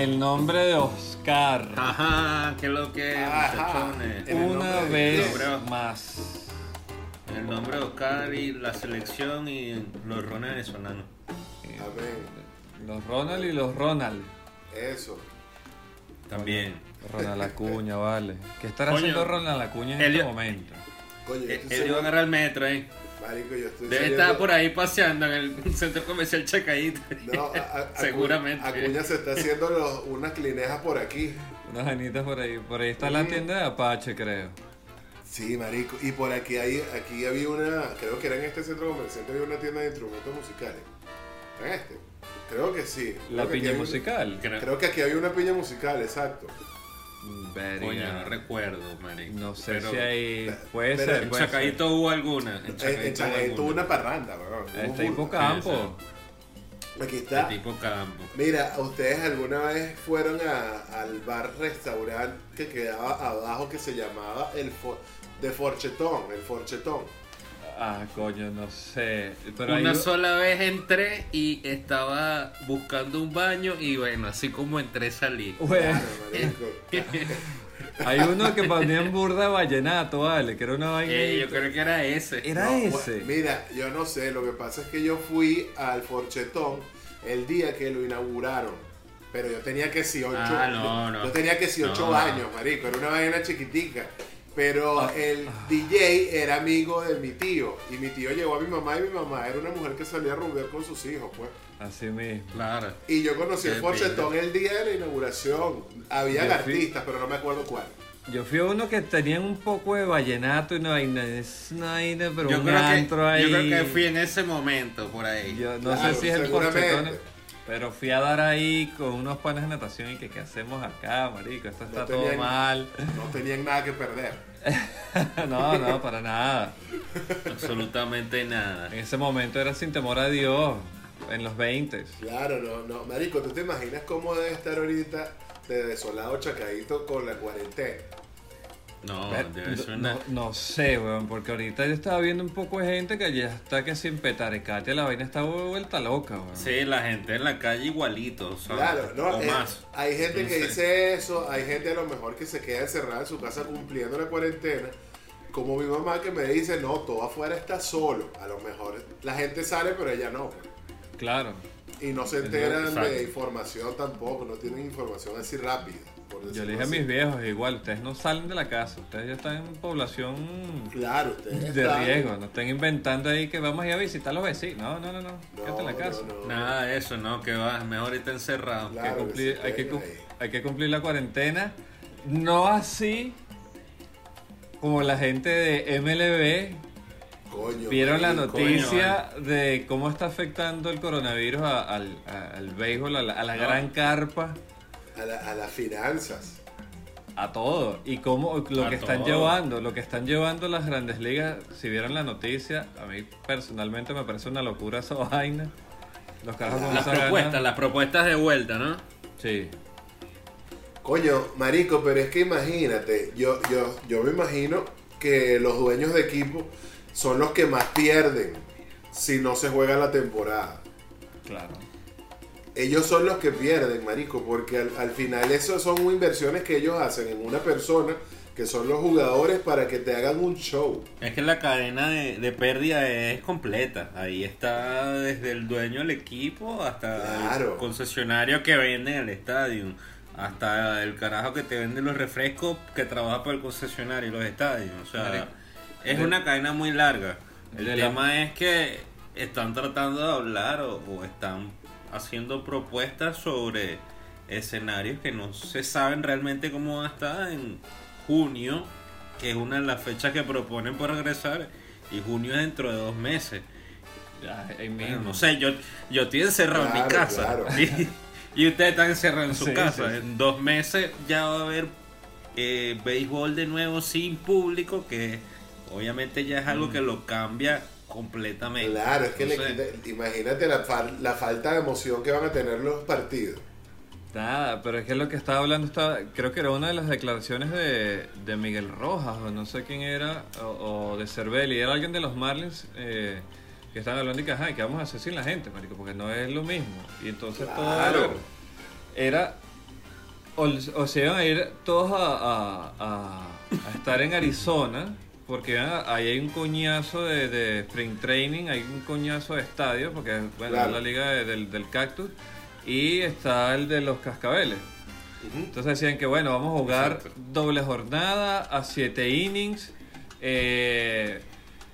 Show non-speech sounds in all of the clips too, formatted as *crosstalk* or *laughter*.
Oscar. Ajá, que lo que Ajá. muchachones. El Una nombre de vez más. El nombre de Oscar y la selección y los rones venezolanos. Amén. Los Ronald y los Ronald. Eso. También. Ronald Acuña, vale. ¿Qué estará Coño, haciendo Ronald Acuña en Elio- este momento? Coño, Él iba a agarrar el metro ahí. Marico, yo estoy Debe saliendo- estar por ahí paseando en el *laughs* centro comercial Chacaíto. No, a- a- Acu- Seguramente. Acuña se está haciendo los- unas clinejas por aquí. Unas anitas por ahí. Por ahí está la tienda de Apache, creo. Sí, marico. Y por aquí hay, aquí había una, creo que era en este centro comercial, había una tienda de instrumentos musicales. ¿En este? Creo que sí. La que piña musical. Creo- Creo que aquí había una piña musical, exacto. Verga. Coño, no recuerdo, marico. No sé Pero si hay. Puede pero ser. En puede Chacaíto hubo alguna. En En, en Chacaíto hubo una parranda, weón. Está burda. hipocampo. Aquí De está. tipo campo. Mira, ¿ustedes alguna vez fueron a- al bar restaurante que quedaba abajo que se llamaba el For- de Forchetón, el Forchetón? Ah, coño, no sé. Pero Una sola vez entré y estaba buscando un baño y bueno, así como entré salí. *laughs* Bueno, *laughs* hay uno que ponían burda de vallenato, vale, que era una vaina. Eh, yo creo que era ese. Era No, ese. bueno, Mira, yo no sé, lo que pasa es que yo fui al Forchetón el día que lo inauguraron. Pero yo tenía que si ocho, Ah, no, no. yo tenía que si ocho No. años, marico, era una vaina chiquitica. Pero Ah. el DJ era amigo de mi tío y mi tío llevó a mi mamá y mi mamá era una mujer que salía a rumbear con sus hijos, pues. Así mismo. Claro. Y yo conocí el Forchetón el día de la inauguración. Había Yo fui- artistas, pero no me acuerdo cuál. Yo fui a uno que tenían un poco de vallenato y una vaina, es una vaina, pero Yo un creo, que, ahí. yo creo que fui en ese momento por ahí. Yo no Claro, sé si es el porchetón, pero fui a dar ahí con unos panes de natación y que qué hacemos acá, marico, esto está No todo tenían- mal. No tenían nada que perder. *laughs* no, no, para nada. Absolutamente nada. En ese momento era sin temor a Dios, en los 20. Claro, no, no. Marico, ¿tú te imaginas cómo debe estar ahorita de desolado chacadito con la cuarentena? No, debe ser no, una... no sé, weón, porque ahorita yo estaba viendo un poco de gente que ya está que sin petarecate, la vaina está vuelta loca, weón. Sí, la gente en la calle igualito, ¿sabes? Claro, no, O eh, más. hay gente que sé. dice eso, hay gente a lo mejor que se queda encerrada en su casa cumpliendo la cuarentena, como mi mamá que me dice, no, todo afuera está solo, a lo mejor la gente sale pero ella no. Claro. y no se enteran Exacto. de información tampoco, no tienen información así rápida. Por Yo le dije a mis viejos, igual, ustedes no salen de la casa, ustedes ya están en población Claro, ustedes de están- riesgo, no estén inventando ahí que vamos a ir a visitar a los vecinos. No, no, no, no, No, quédate en la casa. no. Nada de eso, ¿no? Que va, mejor irte encerrado. Claro. Hay, que cumplir, que se hay, que, queden cu- ahí. hay que cumplir la cuarentena, no así como la gente de MLB Coño, vieron la noticia de cómo está afectando el coronavirus a- al, a- al béisbol, a la, a la No. gran carpa, A, la- a las finanzas. a todo. Y cómo lo A que están todo. llevando, lo que están llevando las grandes ligas, si vieron la noticia, a mí personalmente me parece una locura esa *laughs* vaina. Los carajos con Las gana- propuestas, las propuestas de vuelta, ¿no? Sí. Coño, marico, pero es que imagínate, yo, yo, yo me imagino que los dueños de equipo son los que más pierden si no se juega la temporada. Claro. Ellos son los que pierden, marico, porque al, al final eso son inversiones que ellos hacen en una persona que son los jugadores para que te hagan un show. Es que la cadena de, de pérdida es completa. Ahí está desde el dueño del equipo hasta Claro. el concesionario que vende el estadio. Hasta el carajo que te vende los refrescos que trabaja para el concesionario y los estadios. O sea, Marico. es una cadena muy larga. El de la- tema es que están tratando de hablar o, o están haciendo propuestas sobre escenarios que no se saben realmente cómo van a estar en junio, que es una de las fechas que proponen para regresar, y junio es dentro de dos meses. Bueno, no sé, yo, yo estoy encerrado en mi casa claro. *laughs* y, y ustedes están encerrados en su Sí, casa. sí. En dos meses ya va a haber eh, béisbol de nuevo sin público, que obviamente ya es Mm. algo que lo cambia completamente. Claro, es que le quita- imagínate la, fal- la falta de emoción que van a tener los partidos. Nada, pero es que lo que estaba hablando, estaba, creo que era una de las declaraciones de, de Miguel Rojas, o no sé quién era, o, o de Cervelli, era alguien de los Marlins eh, que estaban hablando y que, ajá, ¿qué vamos a hacer sin la gente, marico? Porque no es lo mismo. Y entonces Claro. todo era o, o se iban a ir todos a, a- a- a estar en Arizona, porque iban a- ahí hay un coñazo de, de spring training, hay un coñazo de estadio, porque bueno, Claro. es la liga de- del, del cactus, y está el de los cascabeles. Entonces decían que bueno, vamos a jugar Exacto. doble jornada a siete innings, eh,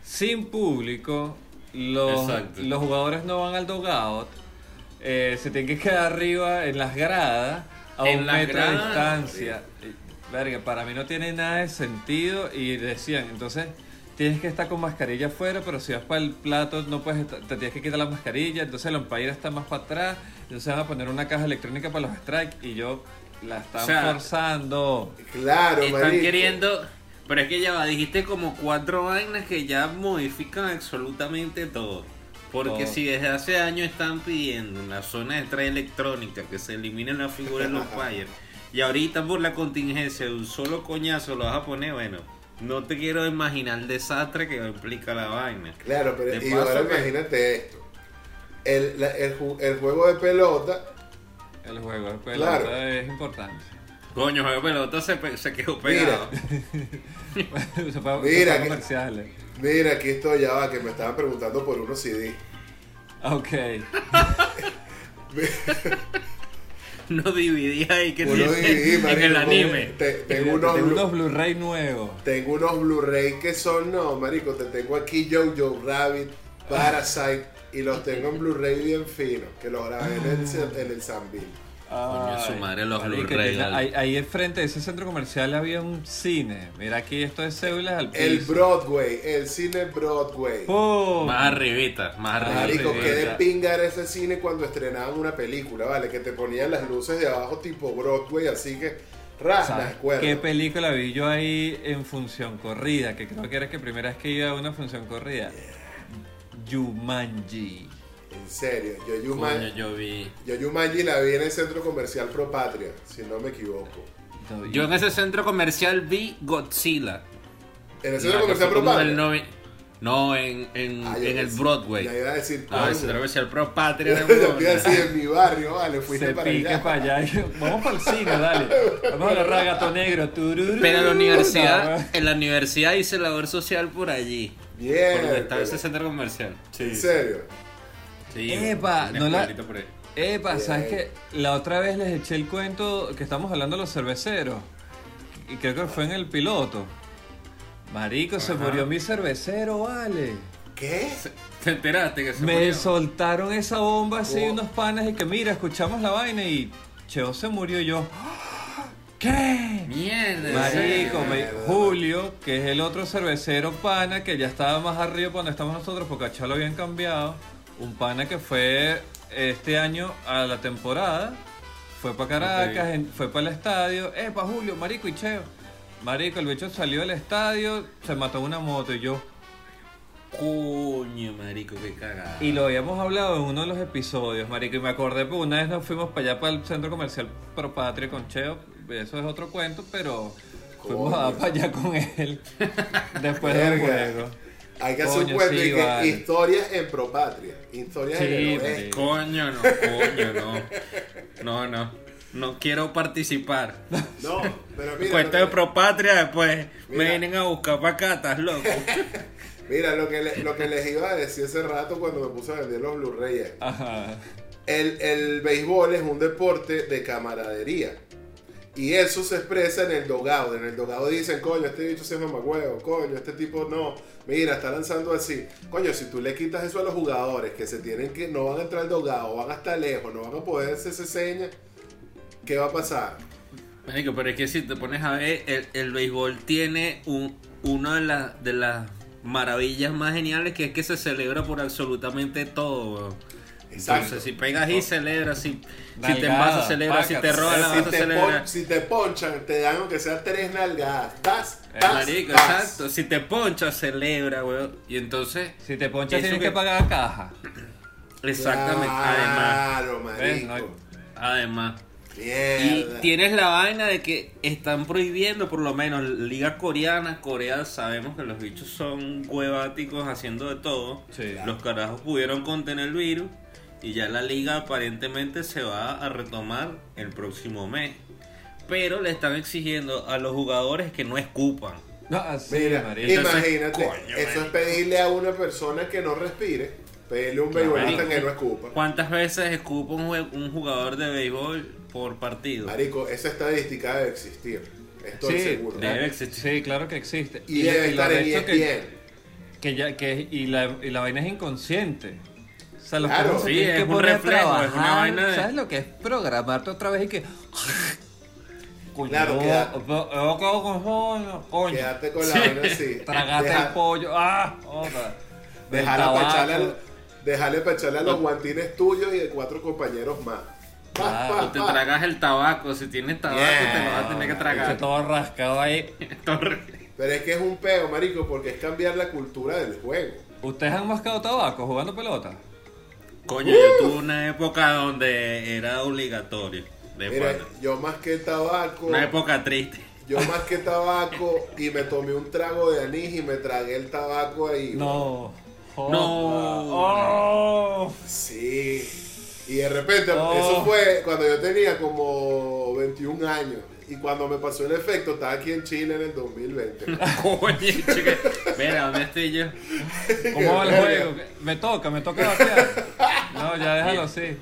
sin público, los, los jugadores no van al dogout, eh, se tienen que quedar arriba en las gradas a En un metro de distancia. Verga, para mí no tiene nada de sentido y decían, entonces tienes que estar con mascarilla afuera, pero si vas para el plato no puedes estar- te tienes que quitar la mascarilla, entonces el umpire está más para atrás, entonces van a poner una caja electrónica para los strikes y yo la están O sea, forzando. Claro, Están marico. queriendo. Pero es que ya va, dijiste como cuatro vainas que ya modifican absolutamente todo. Porque si desde hace años están pidiendo en la zona de entrada electrónica que se eliminen las figuras de los umpires *laughs* y ahorita por la contingencia de un solo coñazo lo vas a poner, bueno, no te quiero imaginar el desastre que implica la vaina. Claro, pero De y paso ahora que- imagínate esto. El, la- el, ju- el juego de pelota, El juego de pelota Claro. es importante. Coño, juego de pelota se, quedó Mira. pegado. *laughs* Se fue- se Mira que- mira, aquí estoy ya va, que me estaban preguntando por unos CD. Ok. *laughs* *laughs* *laughs* No dividí ahí que Uno tiene DVD, en marico, el porque anime. te- tengo unos, unos Blu-ray nuevos. tengo unos Blu-ray que son, no, marico, te tengo aquí Jojo Rabbit, Parasite, y los tengo en Blu-ray bien finos, que los grabé en el, en el Sambil. Coño, su madre, los Blu-ray. Ahí, ahí enfrente de ese centro comercial había un cine. Mira aquí esto es células al piso. El Broadway, el cine Broadway. ¡Pum! Más arribita, más arribita. Marico, qué de pinga era ese cine cuando estrenaban una película, ¿vale? Que te ponían las luces de abajo tipo Broadway, así que, ras, me ¿Sabes acuerdo. ¿Qué película vi yo ahí en función corrida? Que creo que era que primera vez que iba a una función corrida. Jumanji. En serio, yo Coño, Yumanji, yo vi. yo Yumanji la vi en el centro comercial Pro Patria, si no me equivoco. No, Yo en ese centro comercial vi Godzilla. En el centro comercial fue Pro como del Patria. noven- No, en, en, Ah, yo en el pensé- Broadway. Ya iba a decir, Ah, el centro comercial Pro Patria. *laughs* Yo de te iba a decir, en mi barrio, vale, fuiste se para pique allá. para allá. *laughs* Vamos para el cine, dale. Vamos a la gato negro. tururú. Pero en la No, universidad, en la universidad hice labor social por allí. Bien. Por donde estaba ese centro comercial. En serio. Sí, Epa, no la- escuelita por ahí. Epa, ¿sabes qué? La otra vez les eché el cuento que estamos hablando de los cerveceros. Y creo que fue en el piloto. Marico, se murió mi cervecero, vale. ¿Qué? ¿Te enteraste que se Me murió? soltaron esa bomba así Oh. unos panas y que mira, escuchamos la vaina y Cheo se murió y yo. *gasps* ¿Qué? Mierda. Marico, me-. Julio, que es el otro cervecero pana que ya estaba más arriba cuando estamos nosotros porque a Cheo lo habían cambiado. Un pana que fue este año a la temporada, fue para Caracas, en- fue para el estadio. Epa, Julio, Marico y Cheo. Marico, el bicho salió del estadio, se mató una moto y yo. Coño, marico, qué cagada. Y lo habíamos hablado en uno de los episodios, marico, y me acordé porque una vez nos fuimos para allá, para el centro comercial Pro Patria con Cheo, eso es otro cuento, pero fuimos a para allá con él *laughs* después del juego. Hay que hacer un cuento sí, de que vale. historias en Pro Patria. Historias Sí, en el. Coño, no, coño, no. No, no. No quiero participar. No, pero mira. Cuenta lo de Propatria después. Me vienen a buscar para acá, estás loco. *laughs* Mira, lo que, le- lo que les iba a decir hace rato cuando me puse a vender los Blu-ray es, Ajá. el, el béisbol es un deporte de camaradería. Y eso se expresa en el dogado. En el dogado dicen, coño, este bicho se llama huevo, coño, este tipo no. Mira, está lanzando así. Coño, si tú le quitas eso a los jugadores que se tienen que, no van a entrar al dogado, van hasta lejos, no van a poder hacerse señas, ¿qué va a pasar? Marico, pero es que si te pones a ver, el, béisbol tiene un, una de, las maravillas más geniales que es que se celebra por absolutamente todo, weón. Exacto. Entonces, si pegas y celebras, si, si te envasas, celebras, si te pacas. robas, la si, vas a te celebrar. pon- si te ponchan, te dan aunque sea tres nalgadas. Tas, Eh, tas, Marico, tas. exacto. Si te ponchas, celebra, weón. Y entonces, Si te ponchas tienes que- que pagar caja. exactamente. Además, Claro, ¿Ves? marico. Además. Y tienes la vaina de que están prohibiendo, por lo menos, Liga Coreana. Corea sabemos que los bichos son hueváticos haciendo de todo. Sí. Los carajos pudieron contener el virus y ya la liga aparentemente se va a retomar el próximo mes. pero le están exigiendo a los jugadores que no escupan. No, así, Mira, imagínate, coño, eso es pedirle a una persona que no respire, pedirle a un beisbolista que no escupa. ¿Cuántas veces escupa un, jugador de béisbol por partido? Marico, esa estadística debe existir, estoy Sí, seguro. debe existir. Sí, claro que existe. Y debe lo estar en E resto que, ESPN. que ya que y la, y la vaina es inconsciente. O sea, los Claro. Sí, tienen es que un reflejo, es una trabajar. vaina de- ¿Sabes lo que es programarte otra vez y que Coño, Claro, queda- coño, coño. Quédate con la Sí. vaina así. *laughs* Tragate Deja- el pollo. Ah, otra. Del Dejarle para echarle, al- dejarle pa' echarle a los guantines tuyos y de cuatro compañeros más. Pa, Claro, pa, te tragas el tabaco, si tienes tabaco te lo vas a tener que tragar. todo rascado ahí. *laughs* Pero es que es un peo, marico, porque es cambiar la cultura del juego. ¿Ustedes han mascado tabaco jugando pelota? Coño, yo tuve una época donde era obligatorio. De Mira, pana. yo más que tabaco, Una época triste. yo más que tabaco y me tomé un trago de anís y me tragué el tabaco ahí. No. No. Oh. Sí. Y de repente, Oh. eso fue cuando yo tenía como 21 años. Y cuando me pasó el efecto, estaba aquí en Chile en el 2020. Coño, chica. Mira, ¿dónde estoy yo? ¿Cómo va el *laughs* juego? Me toca, me toca batear. No, ya déjalo así.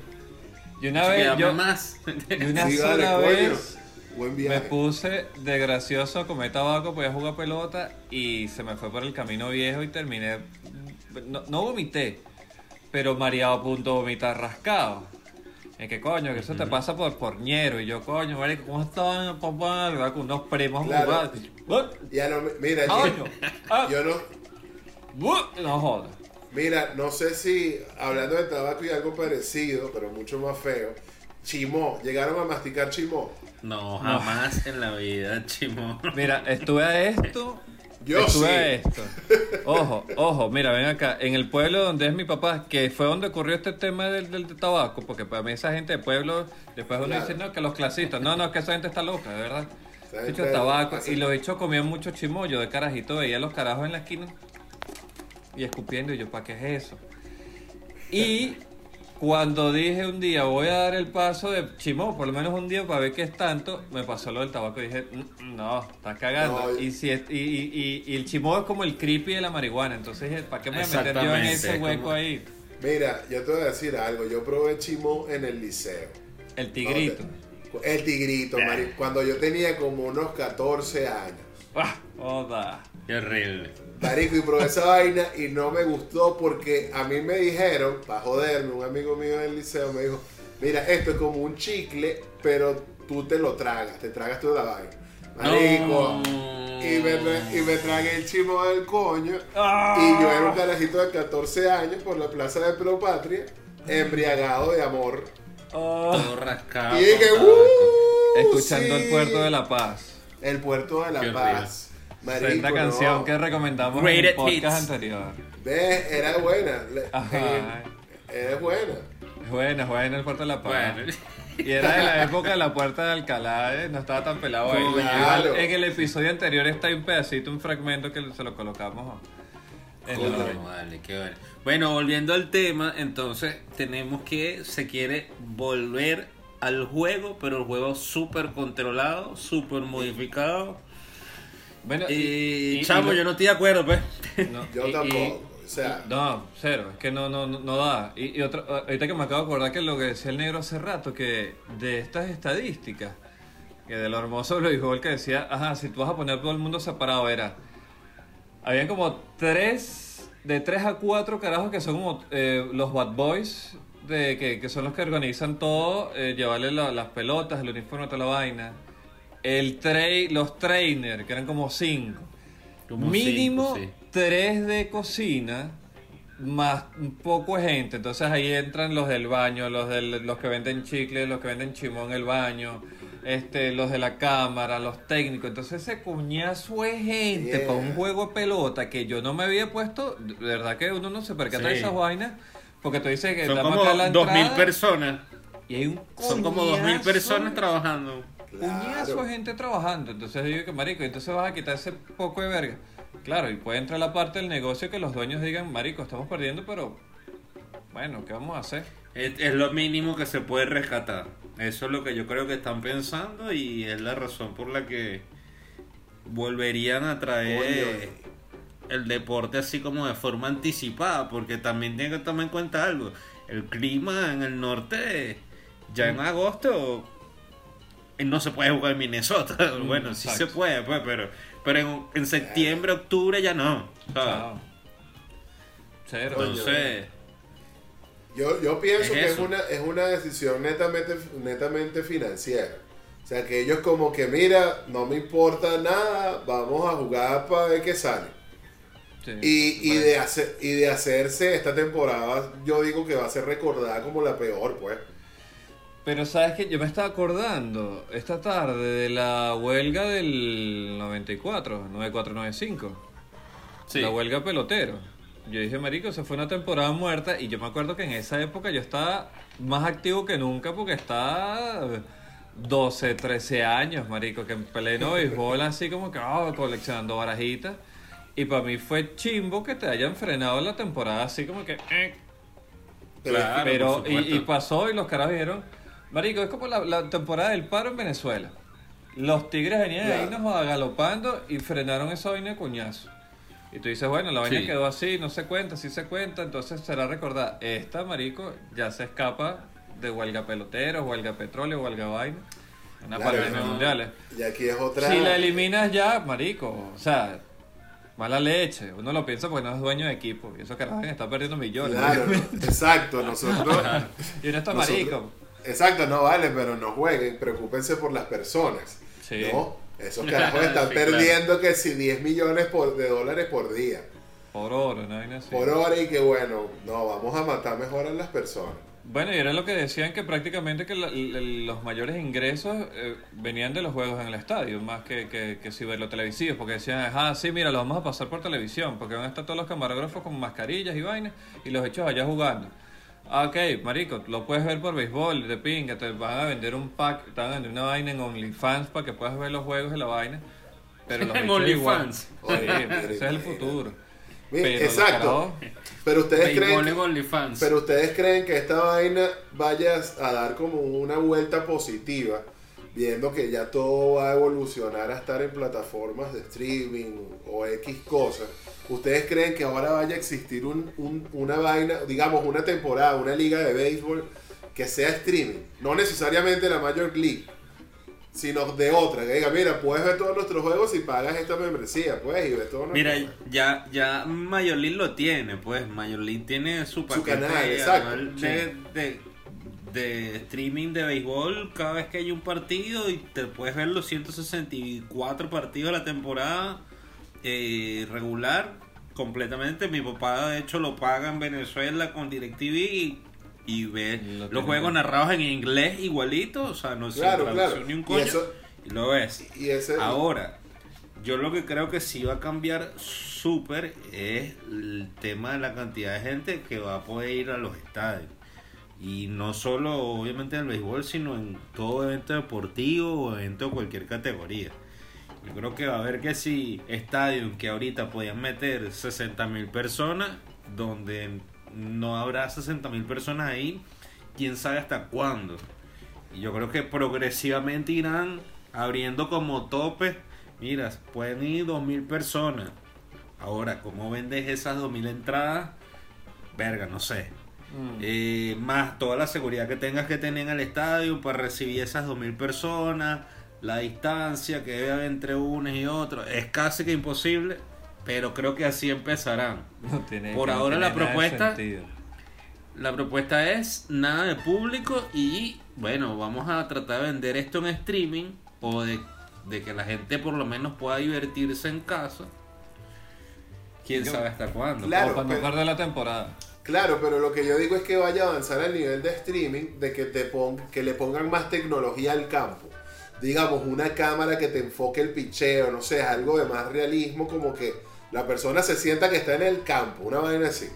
Y una vez, yo, más. y una Sí, sola dale, vez Buen me viaje. puse de gracioso a comer tabaco, podía jugar pelota y se me fue por el camino viejo y terminé. No, no vomité, pero mareado a punto de vomitar rascado. Es que coño, que eso te pasa por porñero. Y yo, coño, marico, ¿cómo están, papá? ¿Verdad? Con unos primos Claro. Ya no, me- mira, ¡Coño! Ah, yo no. No jodas. mira, no sé si hablando de tabaco y algo parecido, pero mucho más feo. Chimó, llegaron a masticar chimó. No, jamás en la vida, chimo. Mira, estuve a esto. Yo estuve sí. esto. Ojo, ojo, mira, ven acá. En el pueblo donde es mi papá, que fue donde ocurrió este tema del, del tabaco, porque para mí esa gente de pueblo, después uno Claro. dice, no, que los clasistas. No, no, que esa gente está loca, de verdad. Hecho tabaco. Y los hechos comían mucho chimollo de carajito. Veía los carajos en la esquina y escupiendo. Y yo, ¿para qué es eso? Y cuando dije un día, voy a dar el paso de chimó, por lo menos un día para ver qué es tanto, me pasó lo del tabaco y dije, "Mm, no, estás cagando. No, y, si es- y, y- y- y el chimó es como el creepy de la marihuana. Entonces, dije, ¿para qué me voy a meter yo en ese es hueco como- ahí? Mira, yo te voy a decir algo. Yo probé chimó en el liceo. El tigrito. El tigrito, mari- Cuando yo tenía como unos 14 años. ¡Ah! Joda. Qué horrible. Marico, y probé esa vaina y no me gustó porque a mí me dijeron, para joderme, un amigo mío del liceo me dijo, mira, esto es como un chicle, pero tú te lo tragas, te tragas toda la vaina. Marico, No. y, me, y me tragué el chimo del coño ¡Ah! y yo era un carajito de 14 años por la plaza de Propatria, embriagado de amor. Ah. Todo rascado. y dije. "Uh, Escuchando sí". el puerto de La Paz. El puerto de la Qué Paz. Marico, Esta canción no. que recomendamos en el Rated podcast hits. anterior. Ve, era buena. Ajá. Era buena. Es buena, es buena el puerto de La Paz. Bueno, Y era de la época de la puerta de Alcalá, ¿eh? no estaba tan pelado ahí. Claro. En el episodio anterior está un pedacito, un fragmento que se lo colocamos en la Coño, hora. vale, qué bueno. Bueno, volviendo al tema, entonces tenemos que se quiere volver al juego, pero el juego súper controlado, súper modificado. Bueno, Y, y- chamo, y- yo no estoy de acuerdo, pues. no, Yo y- tampoco. y- o sea, No, cero, es que no, no, no, no da. Y, y otra, ahorita que me acabo de acordar que lo que decía el negro hace rato, que de estas estadísticas, que de lo hermoso lo dijo el que decía, ajá, si tú vas a poner todo el mundo separado, era, habían como tres, de tres a cuatro carajos que son como eh, los bad boys, de, que, que son los que organizan todo, eh, llevarle la- las pelotas, el uniforme, toda la vaina. El trai- los trainers, que eran como cinco. Como Mínimo cinco, sí. tres de cocina más un poco de gente. Entonces ahí entran los del baño, los del, los que venden chicle, los que venden chimón en el baño, este, los de la cámara, los técnicos. Entonces ese cuñazo de gente Yeah. para un juego de pelota que yo no me había puesto, de verdad que uno no se percata de Sí. esas vainas. Porque tú dices que Son como dos mil personas. y hay un Son como dos mil personas trabajando. Puñazo de gente trabajando. Entonces yo digo que, marico, entonces vas a quitar ese poco de verga. Claro, y puede entrar la parte del negocio que los dueños digan, marico, estamos perdiendo, pero bueno, ¿qué vamos a hacer? Es, es lo mínimo que se puede rescatar. Eso es lo que yo creo que están pensando y es la razón por la que volverían a traer el deporte así como de forma anticipada, porque también tienen que tomar en cuenta algo. El clima en el norte, ya en agosto, no se puede jugar en Minnesota. *laughs* Mm, bueno, sí exacto. se puede, pues, pero, pero en, en septiembre, octubre ya no. Entonces, Yo, yo pienso Es que es una, es una decisión netamente, netamente financiera. O sea, que ellos como que, mira, no me importa nada, vamos a jugar para ver qué sale. Sí. Y, y, de hacer, y de hacerse esta temporada, yo digo que va a ser recordada como la peor, pues. Pero sabes que yo me estaba acordando esta tarde de la huelga del 94, 9495. sí. La huelga pelotero. Yo dije, marico, se fue una temporada muerta y yo me acuerdo que en esa época yo estaba más activo que nunca porque estaba 12, 13 años, marico, que en pleno *laughs* béisbol así como que ah, coleccionando barajitas. Y para mí fue chimbo que te hayan frenado la temporada así como que... eh, Claro, pero y, y pasó y los caras dijeron, marico, es como la, la temporada del paro en Venezuela. Los tigres venían ahí Claro. nos galopando y frenaron esa vaina de coñazo. Y tú dices, bueno, la vaina Sí. quedó así, no se cuenta, sí se cuenta, entonces será recordar, esta, marico, ya se escapa de huelga pelotero, huelga petróleo, huelga vaina. Una Claro, pandemia no. mundiales. Y aquí es otra. Si la eliminas ya, marico, o sea, mala leche. Uno lo piensa porque no es dueño de equipo. Y eso que está perdiendo millones. Claro, no, *laughs* exacto, nosotros. y uno está nosotros- marico. Exacto, no vale, pero no jueguen, preocúpense por las personas. Sí. ¿no? Esos *laughs* carajos están Sí, perdiendo que si 10 millones por, de dólares por día. Por oro, no hay así. Por hora y que bueno, no, vamos a matar mejor a las personas. Bueno, y era lo que decían que prácticamente que la- los mayores ingresos eh, venían de los juegos en el estadio, más que, que, que si verlo televisivos, porque decían, ah, sí, mira, lo vamos a pasar por televisión, porque van a estar todos los camarógrafos con mascarillas y vainas, y los hechos allá jugando. Ah, ok, marico, lo puedes ver por béisbol, de pinga, te van a vender un pack, te van a vender una vaina en OnlyFans para que puedas ver los juegos de la vaina. Pero los *laughs* En. OnlyFans. Ese es el futuro. Mira, Pero los exacto. Pero ustedes creen que-. Pero ustedes creen que esta vaina vaya a dar como una vuelta positiva, viendo que ya todo va a evolucionar a estar en plataformas de streaming o X cosas. ¿Ustedes creen que ahora vaya a existir un- un- una vaina, digamos, una temporada, una liga de béisbol que sea streaming? No necesariamente la Major League, sino de otra. Que diga, mira, puedes ver todos nuestros juegos si pagas esta membresía, pues, y ves todos nuestros Mira, juegos. ya, ya Major League lo tiene, pues Major League tiene su paquete canal, exacto, de, de streaming de béisbol cada vez que hay un partido y te puedes ver los 164 partidos de la temporada eh, regular completamente. Mi papá de hecho lo paga en Venezuela con DirecTV y, y ve lo los juegos bien. narrados en inglés igualito, o sea, no sin Claro, traducción claro. ni un Y coño. eso- y lo ves. Y ese, Ahora, yo lo que creo que sí va a cambiar súper es el tema de la cantidad de gente que va a poder ir a los estadios. Y no solo, obviamente, en el béisbol, sino en todo evento deportivo o evento de cualquier categoría. Yo creo que va a haber que si estadios que ahorita podían meter 60 mil personas, donde no habrá 60 mil personas ahí, quién sabe hasta cuándo. Y yo creo que progresivamente irán abriendo como tope. Mira, pueden ir 2.000 personas. Ahora, ¿cómo vendes esas 2.000 entradas? Verga, no sé. Mm. Eh, más toda la seguridad que tengas que tener en el estadio para recibir esas 2.000 personas. La distancia que debe haber entre unos y otros. Es casi que imposible. Pero creo que así empezarán. No tiene- Por no ahora tiene la propuesta-. La propuesta es nada de público y bueno, vamos a tratar de vender esto en streaming o de, de que la gente por lo menos pueda divertirse en casa. Quién Yo- sabe hasta cuándo. Claro, o cuando pero- perder la temporada. Claro, pero lo que yo digo es que vaya a avanzar al nivel de streaming, de que, te pon- que le pongan más tecnología al campo. Digamos, una cámara que te enfoque el picheo, no sé, algo de más realismo, como que la persona se sienta que está en el campo, una vaina así.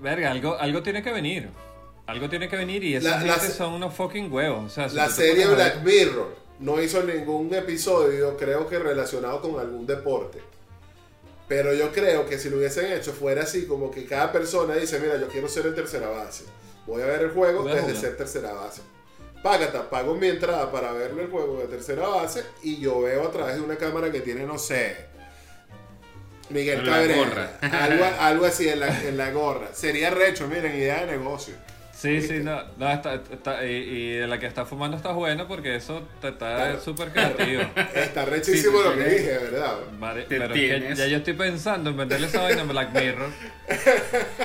Verga, algo, algo tiene que venir. Algo tiene que venir y esa La- son unos fucking huevos. O sea, si La serie Black Mirror no hizo ningún episodio, creo que relacionado con algún deporte. Pero yo creo que si lo hubiesen hecho fuera así, como que cada persona dice, mira, yo quiero ser en tercera base. Voy a ver el juego desde jugar. ser tercera base. págata, pago mi entrada para verle el juego de tercera base y yo veo a través de una cámara que tiene, no sé, Miguel Cabrera. Algo, *laughs* algo así en la, en la gorra. Sería recho, miren, idea de negocio. Sí, sí, no, no está, está- y, y de la que está fumando está bueno porque eso te está Claro. súper creativo. *laughs* Está rechísimo Sí, lo que tienes- dije, ¿verdad? Mari- Te pero que ya yo estoy pensando en venderle esa vaina en Black Mirror. *laughs*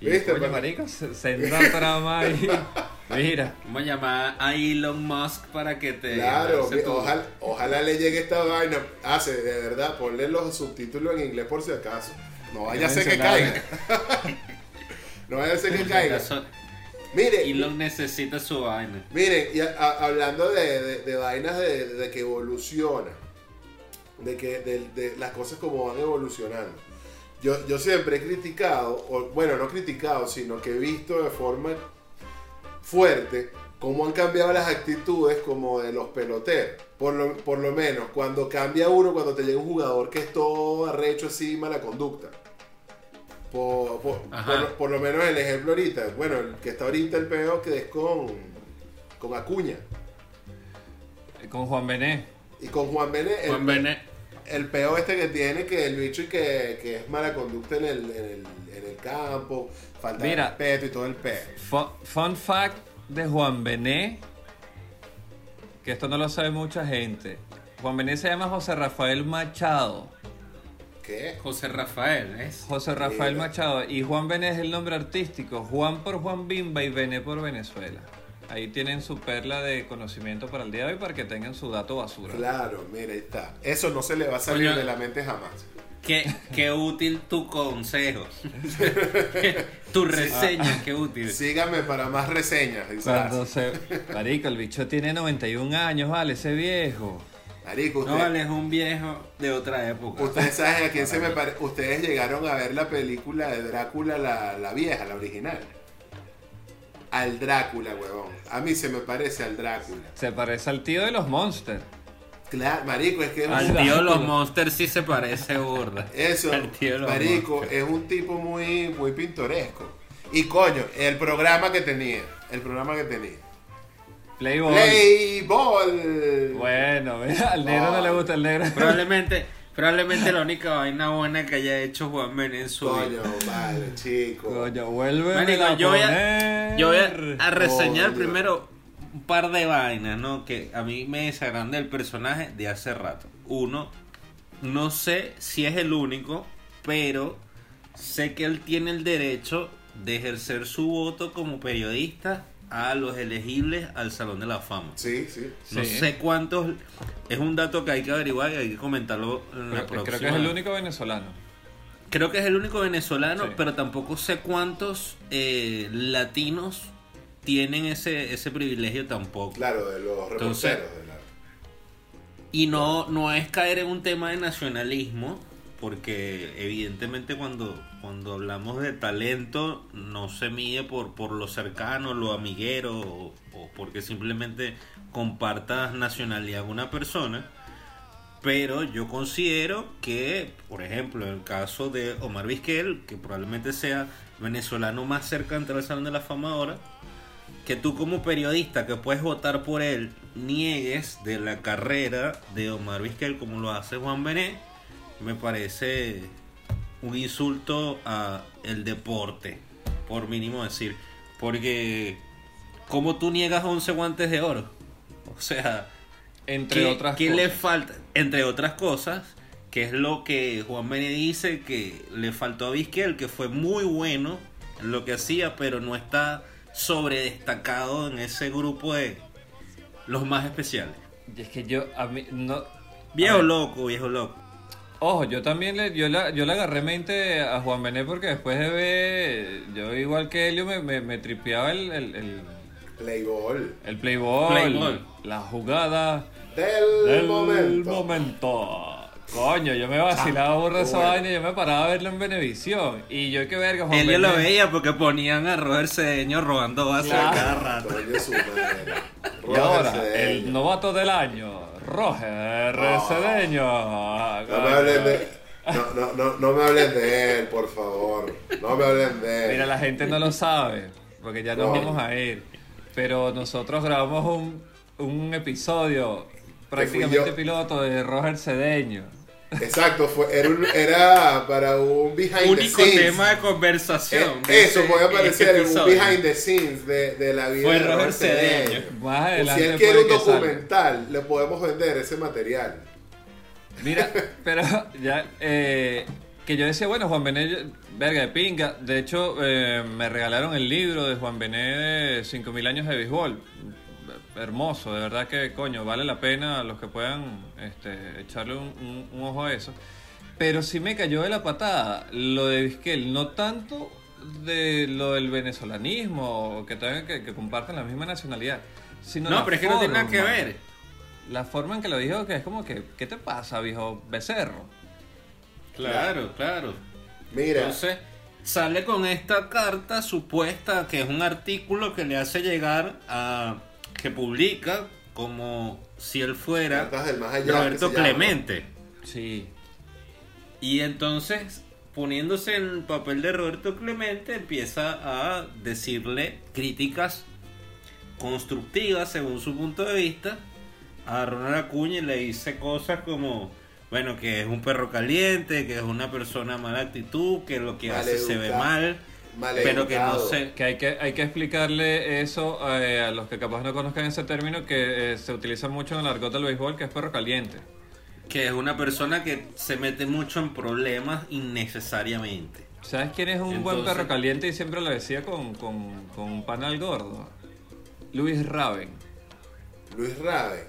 Y, ¿Viste, coño, pana? marico, se, se entra trama ahí. *laughs* Mira, Vamos a llamar a Elon Musk para que te. Claro, ojalá, ojalá le llegue esta vaina. Hace, de verdad, ponle los subtítulos en inglés por si acaso. No vaya a ser que caiga. No vaya a ser que caiga. Mire, Elon necesita su vaina. Miren, y a- a- hablando de, de- de vainas de, de que evoluciona, de que de, de las cosas como van evolucionando. Yo, yo siempre he criticado, o, bueno, no criticado, sino que he visto de forma fuerte cómo han cambiado las actitudes como de los peloteros. Por lo, por lo menos, cuando cambia uno, cuando te llega un jugador que es todo arrecho así, mala conducta. Por, por, por lo- por lo menos el ejemplo ahorita, bueno, el que está ahorita el peo que es con, con Acuña con Juan Bené. y con Juan Bene, el, Juan Benet. el peo este que tiene que el bicho y que, que es mala conducta en el, en el, en el campo, falta Mira. de respeto y todo el peo. Fun, fun fact de Juan Bené, que esto no lo sabe mucha gente. Juan Bené se llama José Rafael Machado. ¿Qué? José Rafael, ¿es? José Rafael Mira. Machado. Y Juan Bené es el nombre artístico. Juan por Juan Bimba y Bené por Venezuela. Ahí tienen su perla de conocimiento para el día de hoy para que tengan su dato basura. Claro, mira, ahí está. Eso no se le va a salir de la mente jamás. Qué, qué útil tu consejo. *laughs* tu reseña, qué útil. Síganme para más reseñas. Cuando se... Marico, el bicho tiene 91 años, vale, ese viejo. Marico, usted- No vale, es un viejo de otra época. ustedes saben a quién se me parece. Ustedes llegaron a ver la película de Drácula, la, la vieja, la original. Al Drácula, huevón. A mí se me parece al Drácula. Se parece al tío de los Monsters. Claro, marico, es que es Al un- tío de los Monsters sí se parece burda. Eso, Al tío de los marico, Monsters. es un tipo muy, muy pintoresco. Y coño, el programa que tenía, el programa que tenía. Playboy. Play Ball. Bueno, mira, al negro no le gusta el negro. Probablemente, probablemente la única vaina buena que haya hecho Juan Ben en su Coño, vida. vale, chico. Coño, vuelve Marico, a yo voy a, yo voy a, a reseñar Coño. primero un par de vainas, ¿no? Que a mí me desagradan del personaje de hace rato. Uno, no sé si es el único, pero sé que él tiene el derecho de ejercer su voto como periodista a los elegibles al Salón de la Fama. Sí, sí. No Sí. sé cuántos. Es un dato que hay que averiguar y hay que comentarlo en la Creo, próxima. creo que es el único venezolano. Creo que es el único venezolano, Sí. pero tampoco sé cuántos eh, latinos tienen ese, ese privilegio tampoco. Claro, de los Entonces- reporteros. de la- Y no, no es caer en un tema de nacionalismo, porque evidentemente cuando, cuando hablamos de talento no se mide por, por lo cercano, lo amiguero, o, porque simplemente compartas nacionalidad con una persona. Pero yo considero que, por ejemplo, en el caso de Omar Vizquel, que probablemente sea venezolano más cerca de al Salón de la Fama ahora, que tú como periodista que puedes votar por él niegues de la carrera de Omar Vizquel como lo hace Juan Bené, me parece un insulto a el deporte, por mínimo decir, porque ¿cómo tú niegas 11 guantes de oro? *laughs* O sea, Entre ¿qué, otras qué cosas. le falta? Entre otras cosas, que es lo que Juan Bené dice que le faltó a Vizquel, que fue muy bueno en lo que hacía, pero no está sobredestacado en ese grupo de los más especiales. Y es que yo, a mí, no. Viejo loco, viejo loco. Ojo, yo también le, yo la, yo le agarré mente a Juan Bené porque después de ver, yo igual que Helio me, me, me tripeaba el, el, el, Play Ball. el playboy, Playboy. la jugada Del, del momento. momento. Coño, yo me vacilaba burra esa vaina y yo me paraba a verlo en Venevisión. Y yo qué verga, Juan Helio lo Bené. veía porque ponían a Robert Cedeño robando bases Claro. a cada rato. Coño, su madre. Y ahora, el novato del año, Roger Oh. Cedeño. No me hablen de. No, no, no, no me hablen de él, por favor. No me hablen de él. Mira, la gente no lo sabe, porque ya nos No. vamos a ir. pero nosotros grabamos un, un episodio prácticamente piloto de Roger Cedeño. Exacto, fue, era, un- era para un behind the Único scenes. tema de conversación. Eh, de eso ese- puede aparecer en un behind the scenes de, de la vida Fue de Robert Cedeño. Si él quiere un salga. documental, le podemos vender ese material. Mira, *laughs* pero ya, eh, que yo decía, bueno, Juan Bené, verga de pinga. De hecho, eh, me regalaron el libro de Juan Bené de 5.000 años de béisbol. Hermoso, de verdad que, coño, vale la pena los que puedan este, echarle un, un- un ojo a eso. Pero sí me cayó de la patada lo de Vizquel, no tanto de lo del venezolanismo, o que tengan que, que compartan la misma nacionalidad, sino No, la pero es que no tiene nada que ver. La forma en que lo dijo, que es como que, ¿qué te pasa, viejo becerro? Claro, claro. Mira, Entonces, sale con esta carta supuesta, que es un artículo que le hace llegar a. que publica como si él fuera Cartas del más allá, Roberto. Clemente. Sí. Y entonces, poniéndose en el papel de Roberto Clemente, empieza a decirle críticas constructivas según su punto de vista a Ronald Acuña y le dice cosas como, bueno, que es un perro caliente, que es una persona mala actitud, que lo que hace se ve mal, pero que no sé... Que hay que, hay que explicarle eso eh, a los que capaz no conozcan ese término que eh, se utiliza mucho en el argot del béisbol, que es perro caliente. Que es una persona que se mete mucho en problemas innecesariamente. ¿Sabes quién es un buen perro caliente? Y siempre lo decía con, con, con un panal gordo. Luis Raven. Luis Raven.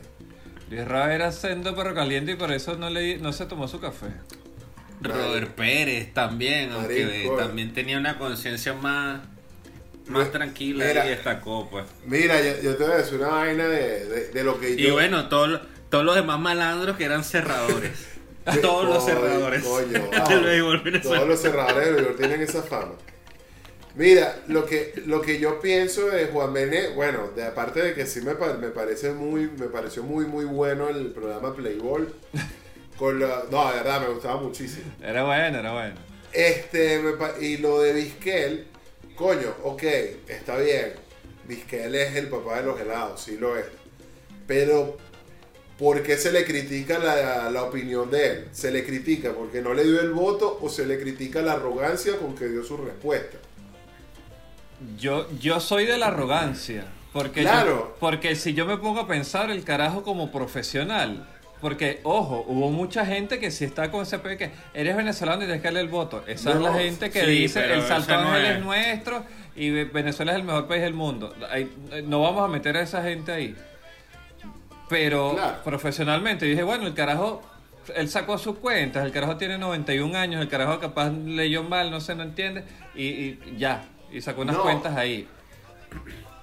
Luis Raven era sendo perro caliente y por eso no, le, no se tomó su café. Robert Pérez también, aunque Marico. también tenía una conciencia más, más tranquila mira. y destacó, pues. Mira, yo, yo te voy a decir una vaina de, de, de lo que Y yo... bueno, todos los- todos los demás malandros que eran cerradores. *laughs* todos los coño, cerradores coño, del béisbol venezolano. Todos los cerradores del béisbol tienen esa fama. Mira, lo que, lo que yo pienso de Juan Bené, bueno, de aparte de que sí me, pa- me parece muy, me pareció muy muy bueno el programa Playball. Con la, no, de verdad me gustaba muchísimo. Era bueno, era bueno. Este, y lo de Vizquel, coño, ok, está bien. Vizquel es el papá de los helados, sí lo es. Pero, ¿por qué se le critica la, la opinión de él? ¿Se le critica porque no le dio el voto o se le critica la arrogancia con que dio su respuesta? Yo, yo soy de la arrogancia. Porque, Claro. yo- porque si yo me pongo a pensar el carajo como profesional. Porque, ojo, hubo mucha gente que si está con ese pe que eres venezolano y tienes que darle el voto. Esa es la gente que sí, dice el Salto no Ángel es. es nuestro y Ve- Venezuela es el mejor país del mundo. Ahí- no vamos a meter a esa gente ahí. Pero Claro. profesionalmente dije, bueno, el carajo, él sacó sus cuentas, el carajo tiene 91 años, el carajo capaz leyó mal, no sé, no entiende, y, y ya, y sacó unas No. cuentas ahí.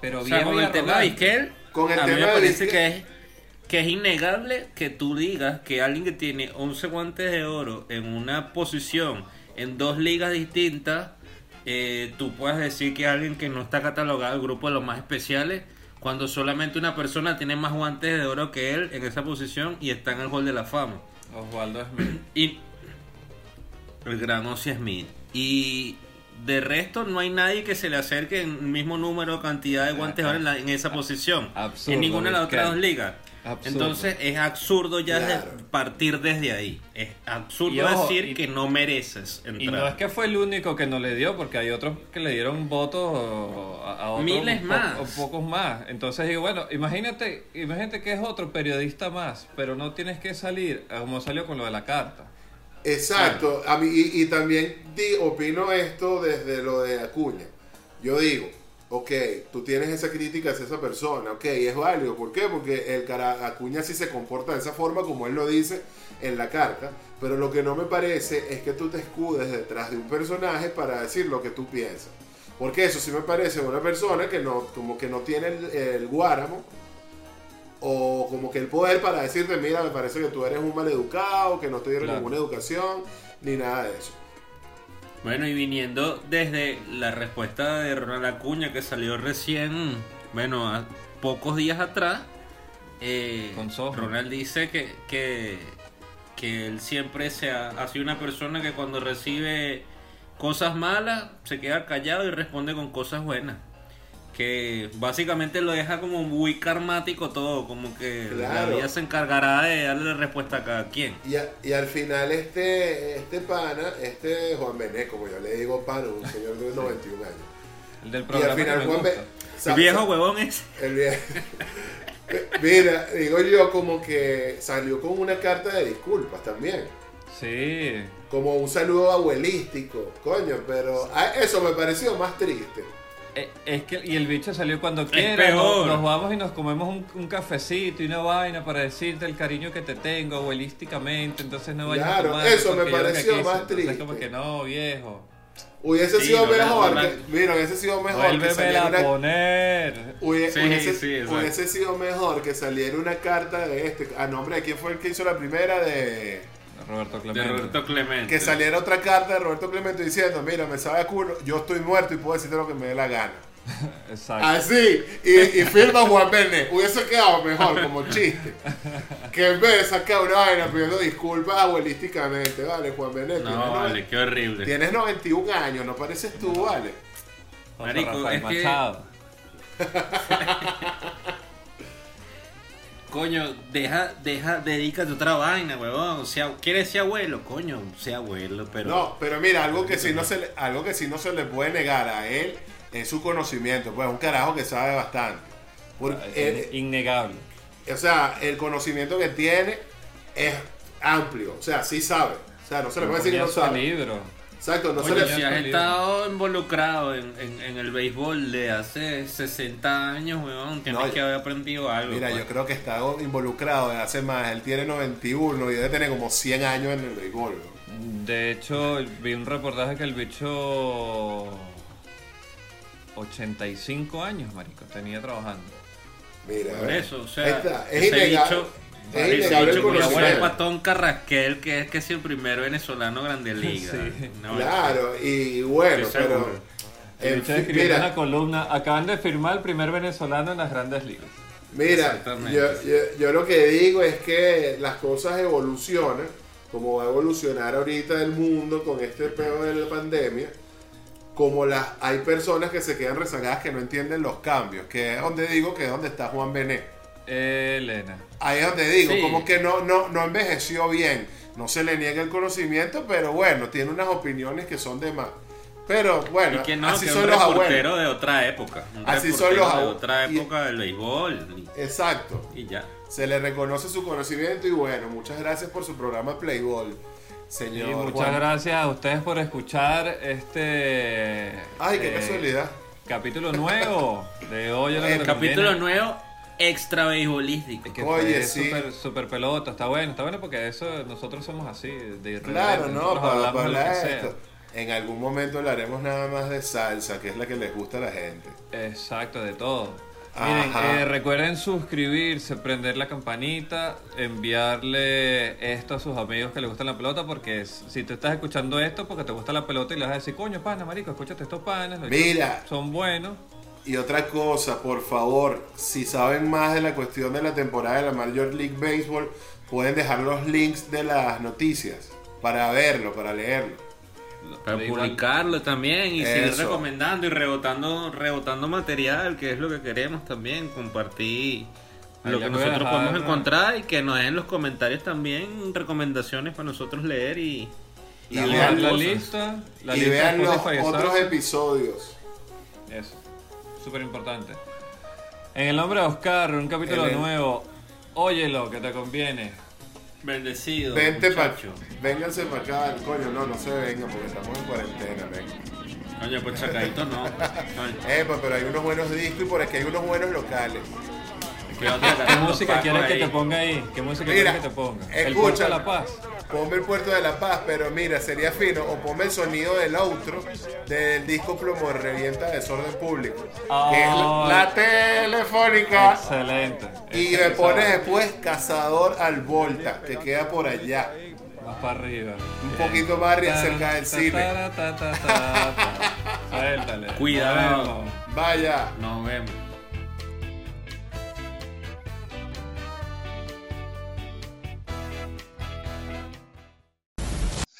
Pero O sea, bien con el tema de Vizquel, Con el a mí me tema de parece Vizquel- que es, que es innegable que tú digas que alguien que tiene 11 guantes de oro en una posición en dos ligas distintas, eh, tú puedes decir que alguien que no está catalogado el grupo de los más especiales, cuando solamente una persona tiene más guantes de oro que él en esa posición y está en el Hall de la Fama. Osvaldo Smith. Y el gran Ozzy Smith. Y de resto no hay nadie que se le acerque en el mismo número o cantidad de guantes oro en, la- en esa posición. Absurdo, en ninguna de las otras dos ligas. Absurdo. Entonces es absurdo ya Claro. partir desde ahí. Es absurdo Y ojo, decir y- que no mereces entrar. Y no es que fue el único que no le dio, porque hay otros que le dieron votos a, a otros Miles po- más. o pocos más. Entonces digo, bueno, imagínate, imagínate que es otro periodista más, pero no tienes que salir a como salió con lo de la carta. Exacto, a mí, y, y también di- opino esto desde lo de Acuña. Yo digo, ok, tú tienes esa crítica hacia esa persona, ok, es válido. ¿Por qué? Porque el cara, Acuña sí se comporta de esa forma como él lo dice en la carta, pero lo que no me parece es que tú te escudes detrás de un personaje para decir lo que tú piensas. Porque eso sí me parece una persona que no, como que no tiene el, el guáramo o como que el poder para decirte, mira, me parece que tú eres un maleducado, que no te dieron Claro. ninguna educación, ni nada de eso. Bueno, y viniendo desde la respuesta de Ronald Acuña que salió recién, bueno, a pocos días atrás, eh, Con. Ronald dice que, que, que él siempre se ha, ha sido una persona que cuando recibe cosas malas se queda callado y responde con cosas buenas. Que básicamente lo deja como muy karmático todo, como que la Claro. vida se encargará de darle respuesta a cada quien. Y, a- y al final este, este pana, este Juan Bené, como yo le digo pana, un señor de 91 años. El del Y al programa que final me Juan gusta. Bené... El viejo huevón es. El viejo. *laughs* Mira, digo yo como que salió con una carta de disculpas también. Sí. Como un saludo abuelístico, coño, pero a- eso me pareció más triste. Eh, Es que, y el bicho salió cuando quiera. Nos, nos vamos y nos comemos un, un cafecito y una vaina para decirte el cariño que te tengo abuelísticamente. Entonces no vayas Claro, a tomar. eso me pareció más Entonces, triste. como que no, viejo. Hubiese Sí, sido no, mejor, que, mira, hubiese sido mejor que saliera a una, poner. Hubiese, Sí, hubiese- sí, hubiese sido mejor que saliera una carta de este. A nombre de quién fue el que hizo la primera de. Roberto De Clemente. Roberto Clemente. Que saliera otra carta de Roberto Clemente diciendo: Mira, me sabe a culo, yo estoy muerto y puedo decirte lo que me dé la gana. *laughs* Exacto. Así, y, y firma Juan Bené. Hubiese quedado mejor como chiste. *laughs* Que en vez de sacar una vaina pidiendo disculpas abuelísticamente, vale, Juan tienes No, vale, qué horrible. Tienes 91 años, no pareces tú, vale. Marico, Rafael es que-. *laughs* Coño, deja, deja, dedícate a otra vaina, huevón. O sea, ¿quieres ser abuelo? Coño, sea abuelo, pero. No, pero mira, algo que sí no se le, algo que sí no se le puede negar a él es su conocimiento, pues un carajo que sabe bastante. Porque, Es eh, innegable. o sea, el conocimiento que tiene es amplio, o sea, sí sabe. O sea, no se le puede decir que no sabe. libro. Exacto, no Coño, se le si has estado involucrado en, en- en el béisbol de hace 60 años, weón, tienes No, que haber aprendido algo. Mira, pues. yo creo que está involucrado desde hace más. Él tiene 91 y debe tener como 100 años en el béisbol. ¿no? De hecho, vi un reportaje que el bicho 85 años, marico, tenía trabajando. Mira, Por eso, o sea, es ese innegable. bicho- es ese innegable el conocimiento. fue Patón Carrasquel, que es que es el primer venezolano grande liga. Sí. No, Claro, y bueno, pero. El mira, una columna, acaban de firmar el primer venezolano en las grandes ligas. Mira, yo, yo- yo lo que digo es que las cosas evolucionan, como va a evolucionar ahorita el mundo con este pedo de la pandemia, como las hay personas que se quedan rezagadas que no entienden los cambios, que es donde digo que es donde está Juan Bené. Elena. Ahí es donde digo, Sí. como que no, no, no envejeció bien, no se le niega el conocimiento, pero bueno, tiene unas opiniones que son de más. Pero bueno, y que no, así que son un los abuelos. de otra época. Un Así son los de abuelos. otra Y- época del béisbol. Exacto. Y, ya. Se le reconoce su conocimiento y bueno, muchas gracias por su programa Playball, Y señor. muchas Juan. gracias a ustedes por escuchar este Ay, qué eh, casualidad. capítulo nuevo de hoy. El Capítulo nuevo, extra beisbolístico. Que Oye, fue sí. super, super pelota, está bueno, está bueno porque eso nosotros somos así, de Claro, no, para, para de que esto. En algún momento hablaremos nada más de salsa, que es la que les gusta a la gente. Exacto, de todo. Miren, eh, recuerden suscribirse, prender la campanita, enviarle esto a sus amigos que les gusta la pelota, porque si tú estás escuchando esto porque te gusta la pelota y le vas a decir, coño, pana, marico, escúchate estos panes, los Mira. son buenos. Y otra cosa, por favor, si saben más de la cuestión de la temporada de la Major League Baseball, pueden dejar los links de las noticias para verlo, para leerlo. Para publicarlo también y seguir recomendando y rebotando, rebotando material, que es lo que queremos también, compartir lo que nosotros dejar, podemos ¿no? encontrar y que nos den en los comentarios también recomendaciones para nosotros leer y, Y vean la lista, la y lista vean los otros episodios. Eso, súper importante. En el nombre de Oscar, un capítulo El- nuevo. Óyelo, que te conviene. Bendecido. Vente pa, muchacho. vénganse para acá, coño, no, no se vengan porque estamos en cuarentena, ven. Coño, pues chacadito no. *laughs* Epa, pero hay unos buenos discos y por aquí hay unos buenos locales. ¿Qué otra ¿Qué cagando música quieres que te ponga ahí? ¿Qué música Mira, quieres que te ponga? El escucha. Puerto de la Paz. Ponme el puerto de la paz, pero mira, sería fino. O ponme el sonido del outro del disco Plomo Revienta Desorden Público. Que es la, la telefónica. Excelente. Y me Excelente. pones después Cazador al Volta, que queda por allá. Más para arriba. Un Bien. poquito más arriba, cerca del cine. ta, ta, ta, ta, ta. *laughs* Suéltale. Cuidado. Vaya. Nos vemos.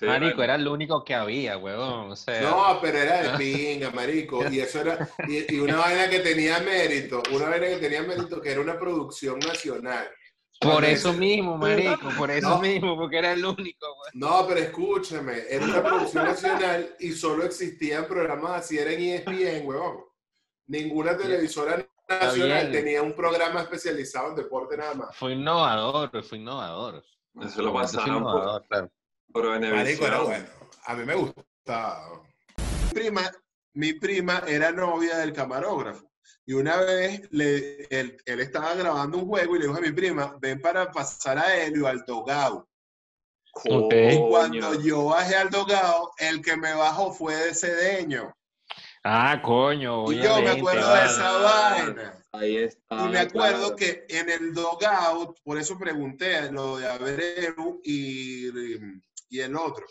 Sí, Marico, bueno. era el único que había, huevón. O sea, No, pero era de pinga, marico. Y eso era, y, y una vaina que tenía mérito, una vaina que tenía mérito, que era una producción nacional. por Ese- eso mismo, marico, por eso No. mismo, porque era el único, güey. No, pero escúchame, era una producción nacional y solo existían programas así, era en E ESPN, huevón. Ninguna televisora nacional tenía un programa especializado en deporte nada más. Fue innovador, fue innovador. Eso lo Fue pasaron por, innovador, claro. Por Marico, Venevisión. era bueno. A mí me gustaba. Mi prima, mi prima era novia del camarógrafo. Y una vez le, él, él estaba grabando un juego y le dijo a mi prima, ven para pasar a Helio al dogao. Y cuando yo bajé al dogao, el que me bajó fue de Cedeño. Ah, coño, Y yo me acuerdo de esa vaina. Ahí está. Y me acuerdo claro. que en el dogout, por eso pregunté lo de Abreu y, y el otro,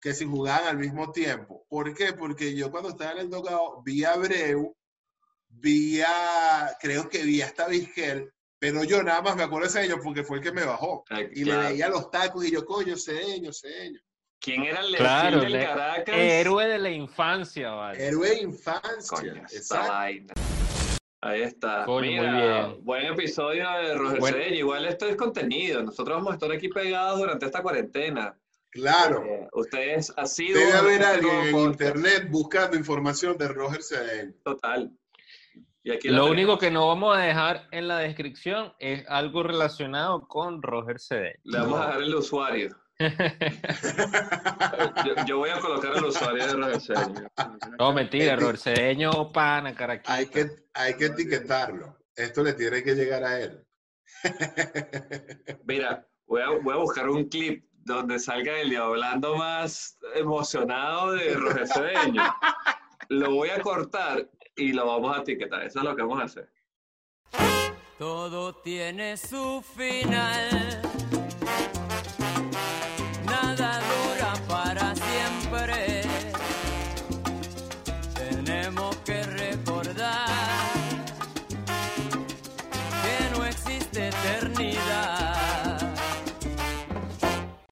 que si jugaban al mismo tiempo. ¿Por qué? Porque yo cuando estaba en el dogout vi a Abreu, vi a, creo que vi hasta Vizquel, pero yo nada más me acuerdo de ellos porque fue el que me bajó. Ay, Y claro. le veía los tacos y yo, coño, cedeño, cedeño. ¿Quién era el Claro, del le- Caracas? héroe de la infancia, vale. Héroe de infancia. Coño, esta Exacto. vaina. Ahí está. Coño, muy Mira, bien. buen episodio de Roger Buen- Cedeño. Igual esto es contenido. Nosotros vamos a estar aquí pegados durante esta cuarentena. Claro. Eh, ustedes han sido Debe haber alguien en podcast internet buscando información de Roger Cedeño. Total. Y aquí la Lo único que no vamos a dejar en la descripción es algo relacionado con Roger Cedeño. Le vamos a dejar el usuario. *laughs* yo, yo voy a colocar el usuario de Roger Cedeño. No, mentira, Roger Cedeño, pana, caraquita. Hay que, hay que etiquetarlo. Esto le tiene que llegar a él. *laughs* Mira, voy a, voy a buscar un clip donde salga el hablando más emocionado de Roger Cedeño. Lo voy a cortar y lo vamos a etiquetar. Eso es lo que vamos a hacer. Todo tiene su final.